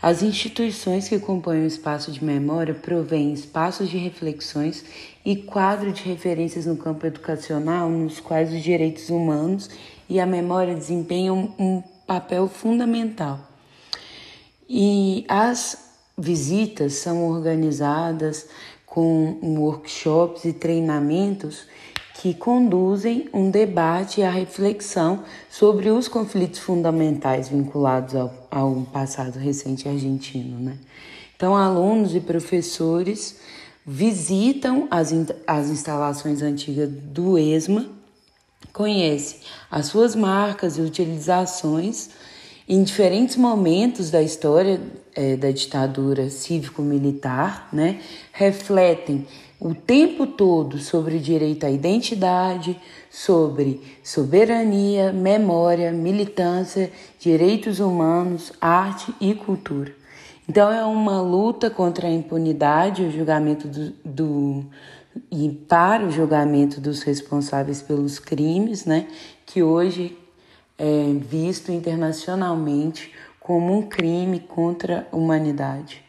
As instituições que compõem o espaço de memória provêm espaços de reflexões e quadro de referências no campo educacional nos quais os direitos humanos e a memória desempenham um papel fundamental. E as visitas são organizadas com workshops e treinamentos que conduzem um debate e a reflexão sobre os conflitos fundamentais vinculados ao, ao passado recente argentino. Né? Então, alunos e professores visitam as, as instalações antigas do ESMA, conhecem as suas marcas e utilizações em diferentes momentos da história é, da ditadura cívico-militar, né, refletem o tempo todo sobre direito à identidade, sobre soberania, memória, militância, direitos humanos, arte e cultura. Então é uma luta contra a impunidade, o julgamento do, do e para o julgamento dos responsáveis pelos crimes, né, que hoje é visto internacionalmente como um crime contra a humanidade.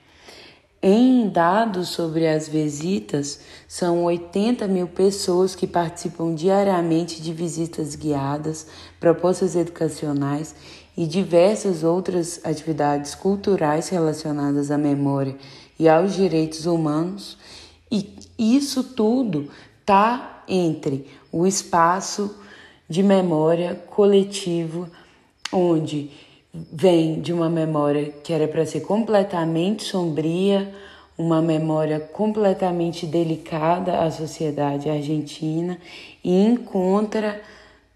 Em dados sobre as visitas, são 80 mil pessoas que participam diariamente de visitas guiadas, propostas educacionais e diversas outras atividades culturais relacionadas à memória e aos direitos humanos. E isso tudo está entre o espaço de memória coletivo, onde vem de uma memória que era para ser completamente sombria, uma memória completamente delicada à sociedade argentina e encontra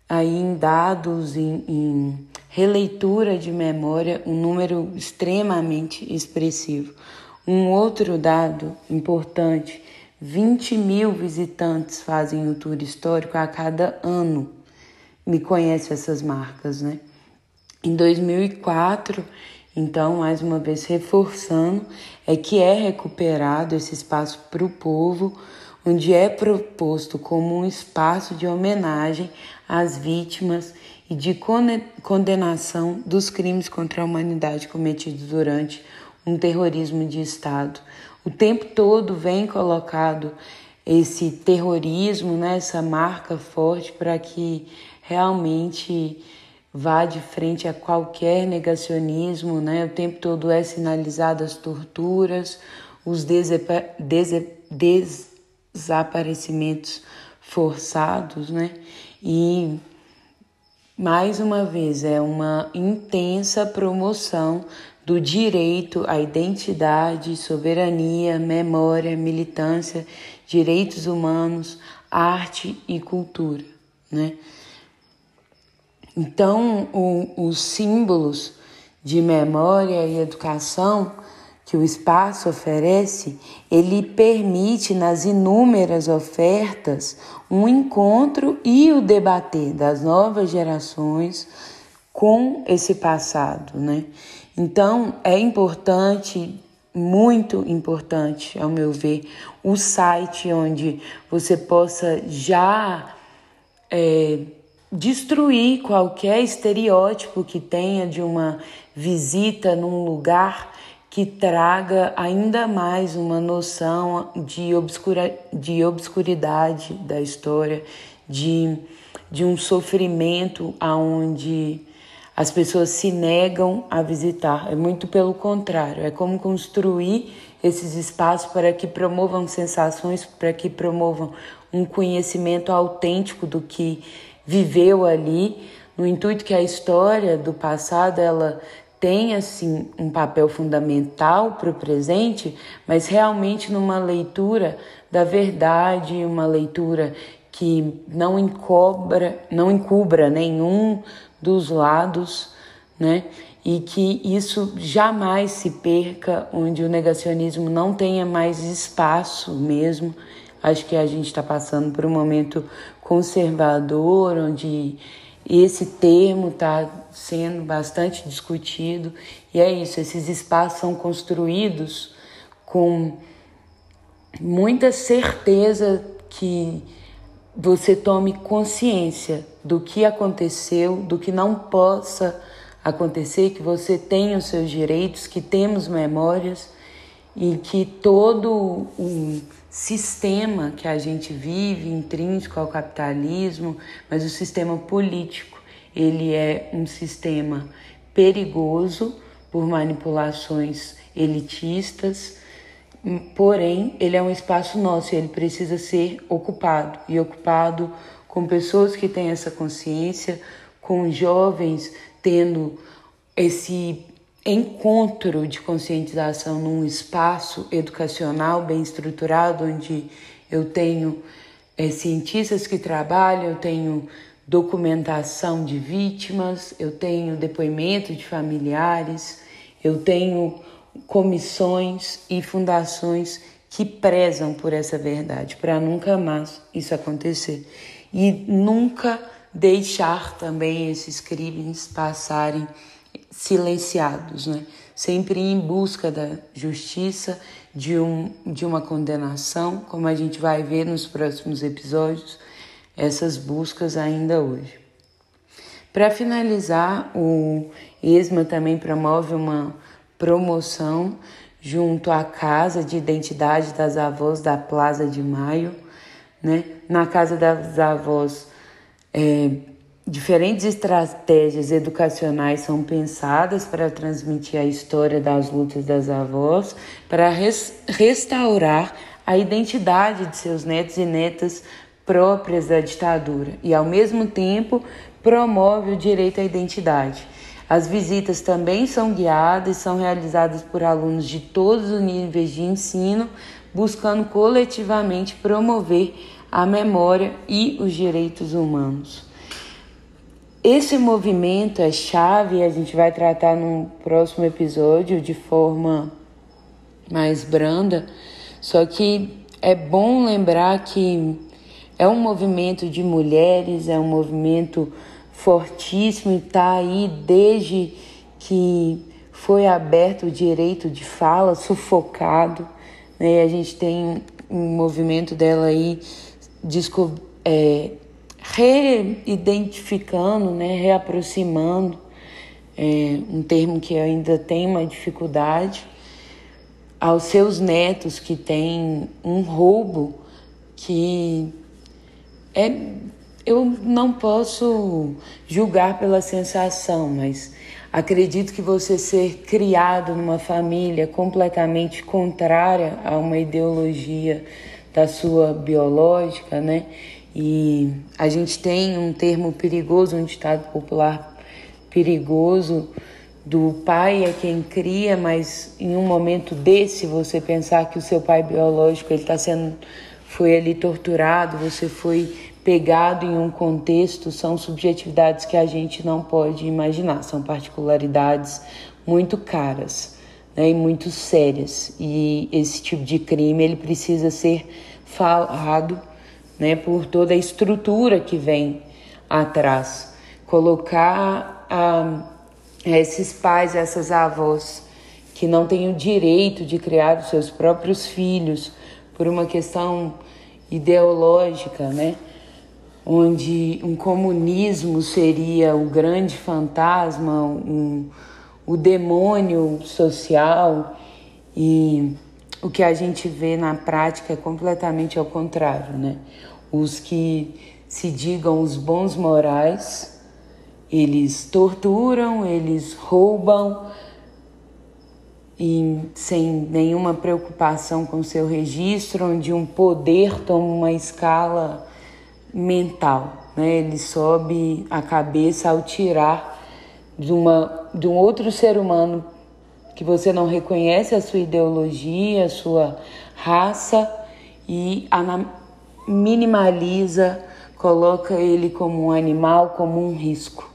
aí em dados, em, em releitura de memória, um número extremamente expressivo. Um outro dado importante: 20 mil visitantes fazem o tour histórico a cada ano. Me conhece essas marcas, né? Em 2004, então, mais uma vez reforçando, é que é recuperado esse espaço para o povo, onde é proposto como um espaço de homenagem às vítimas e de condenação dos crimes contra a humanidade cometidos durante um terrorismo de Estado. O tempo todo vem colocado esse terrorismo, né, essa marca forte para que realmente vá de frente a qualquer negacionismo, né? O tempo todo é sinalizado as torturas, os desaparecimentos forçados, né? E mais uma vez é uma intensa promoção do direito à identidade, soberania, memória, militância, direitos humanos, arte e cultura, né? Então, o, os símbolos de memória e educação que o espaço oferece, ele permite nas inúmeras ofertas um encontro e o debater das novas gerações com esse passado, né? Então, é importante, muito importante, ao meu ver, o site onde você possa já é, destruir qualquer estereótipo que tenha de uma visita num lugar que traga ainda mais uma noção de, obscura, de obscuridade da história, de, de um sofrimento aonde as pessoas se negam a visitar. É muito pelo contrário, é como construir esses espaços para que promovam sensações, para que promovam um conhecimento autêntico do que viveu ali, no intuito que a história do passado ela tem assim um papel fundamental para o presente, mas realmente numa leitura da verdade, uma leitura que não encobra, não encubra nenhum dos lados, né? E que isso jamais se perca, onde o negacionismo não tenha mais espaço mesmo. Acho que a gente está passando por um momento conservador, onde esse termo está sendo bastante discutido. E é isso, esses espaços são construídos com muita certeza que você tome consciência do que aconteceu, do que não possa acontecer, que você tenha os seus direitos, que temos memórias e que todo o sistema que a gente vive, intrínseco ao capitalismo, mas o sistema político, ele é um sistema perigoso por manipulações elitistas, porém ele é um espaço nosso e ele precisa ser ocupado e ocupado com pessoas que têm essa consciência, com jovens tendo esse encontro de conscientização num espaço educacional bem estruturado, onde eu tenho é, cientistas que trabalham, eu tenho documentação de vítimas, eu tenho depoimento de familiares, eu tenho comissões e fundações que prezam por essa verdade, para nunca mais isso acontecer. E nunca deixar também esses crimes passarem silenciados, né? Sempre em busca da justiça, de, um, de uma condenação, como a gente vai ver nos próximos episódios, essas buscas ainda hoje. Para finalizar, o ESMA também promove uma promoção junto à Casa de Identidade das Avós da Plaza de Maio. Né? Na Casa das Avós, é, diferentes estratégias educacionais são pensadas para transmitir a história das lutas das avós, para res restaurar a identidade de seus netos e netas próprias da ditadura e, ao mesmo tempo, promove o direito à identidade. As visitas também são guiadas e são realizadas por alunos de todos os níveis de ensino, buscando coletivamente promover a memória e os direitos humanos. Esse movimento é chave a gente vai tratar no próximo episódio de forma mais branda. Só que é bom lembrar que é um movimento de mulheres, é um movimento fortíssimo e está aí desde que foi aberto o direito de fala, sufocado. Né? A gente tem um movimento dela aí é, reidentificando, né? reaproximando, é, um termo que ainda tem uma dificuldade, aos seus netos que têm um roubo que é eu não posso julgar pela sensação, mas acredito que você ser criado numa família completamente contrária a uma ideologia da sua biológica, né? E a gente tem um termo perigoso, um ditado popular perigoso do pai é quem cria, mas em um momento desse você pensar que o seu pai biológico ele está sendo foi ali torturado, você foi pegado em um contexto, são subjetividades que a gente não pode imaginar, são particularidades muito caras né, e muito sérias. E esse tipo de crime ele precisa ser falado né, por toda a estrutura que vem atrás. Colocar ah, esses pais, essas avós que não têm o direito de criar os seus próprios filhos por uma questão ideológica, né? onde um comunismo seria o grande fantasma, um, o demônio social e o que a gente vê na prática é completamente ao contrário, né? Os que se digam os bons morais, eles torturam, eles roubam e sem nenhuma preocupação com seu registro, onde um poder toma uma escala mental, né? Ele sobe a cabeça ao tirar de, uma, de um outro ser humano que você não reconhece a sua ideologia, a sua raça e minimaliza, coloca ele como um animal, como um risco.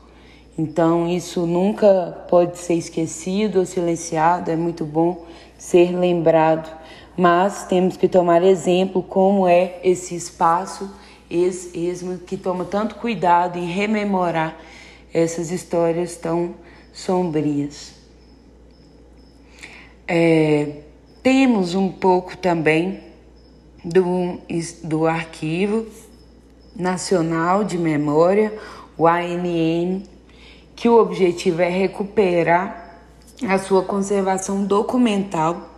Então isso nunca pode ser esquecido ou silenciado, é muito bom ser lembrado, mas temos que tomar exemplo como é esse espaço ex-esmo que toma tanto cuidado em rememorar essas histórias tão sombrias. É, temos um pouco também do, do Arquivo Nacional de Memória, o ANM, que o objetivo é recuperar a sua conservação documental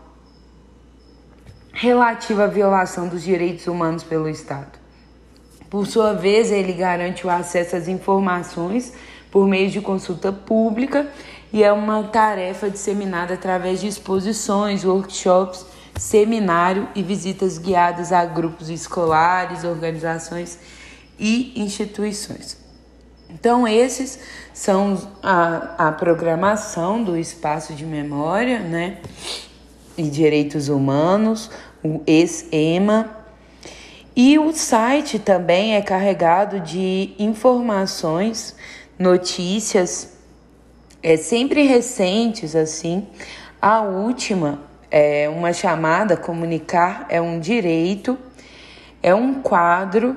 relativa à violação dos direitos humanos pelo Estado. Por sua vez, ele garante o acesso às informações por meio de consulta pública e é uma tarefa disseminada através de exposições, workshops, seminário e visitas guiadas a grupos escolares, organizações e instituições. Então, esses são a, a programação do espaço de memória né, e direitos humanos, o ex-EMA. E o site também é carregado de informações, notícias, é, sempre recentes, assim. A última é uma chamada Comunicar é um Direito, é um quadro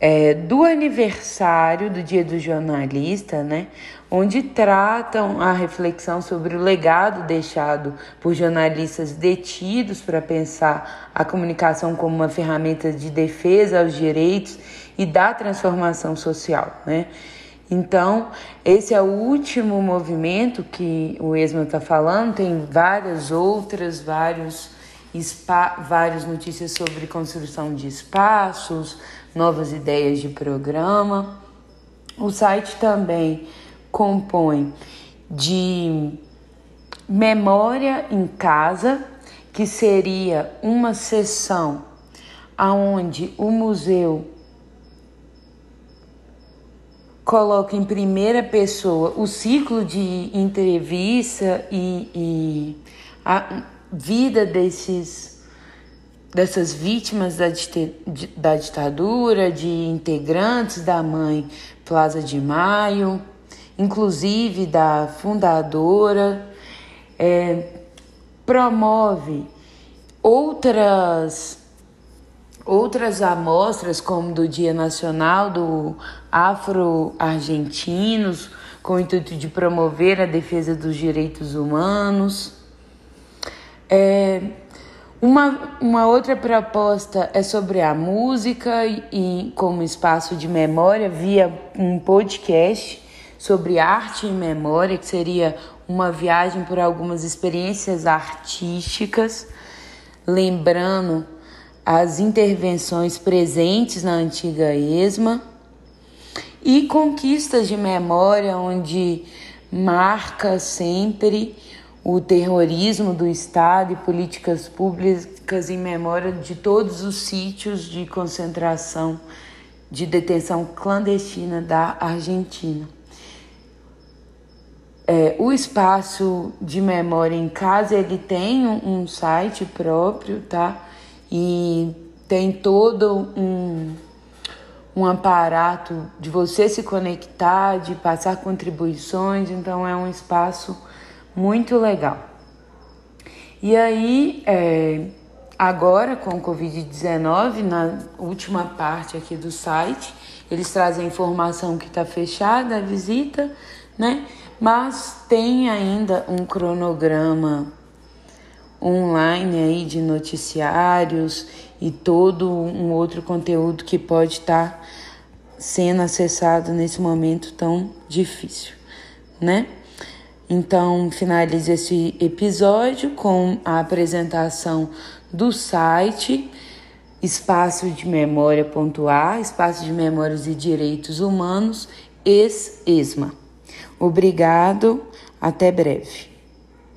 é, do aniversário do Dia do Jornalista, né, onde tratam a reflexão sobre o legado deixado por jornalistas detidos para pensar a comunicação como uma ferramenta de defesa aos direitos e da transformação social, né? Então, esse é o último movimento que o ESMA está falando, tem várias outras, vários, várias notícias sobre construção de espaços, novas ideias de programa. O site também compõe de memória em casa, que seria uma sessão aonde o museu coloca em primeira pessoa o ciclo de entrevista e, e a vida desses dessas vítimas da, da ditadura, de integrantes da mãe Plaza de Maio, inclusive da fundadora, é, promove outras outras amostras, como do Dia Nacional do Afro-Argentinos, com o intuito de promover a defesa dos direitos humanos. É, uma, uma outra proposta é sobre a música e, e como espaço de memória via um podcast sobre arte e memória, que seria uma viagem por algumas experiências artísticas, lembrando as intervenções presentes na antiga ESMA e conquistas de memória, onde marca sempre o terrorismo do Estado e políticas públicas em memória de todos os sítios de concentração de detenção clandestina da Argentina. É, o espaço de memória em casa ele tem um, um site próprio, tá? E tem todo um, um aparato de você se conectar, de passar contribuições, então é um espaço muito legal. E aí, é, agora com o Covid-19, na última parte aqui do site, eles trazem a informação que está fechada a visita, né? Mas tem ainda um cronograma online aí de noticiários e todo um outro conteúdo que pode estar tá sendo acessado nesse momento tão difícil, né? Então, finalizo esse episódio com a apresentação do site espaço de memória.a, espaço de memórias e direitos humanos, ex-ESMA. Obrigado, até breve.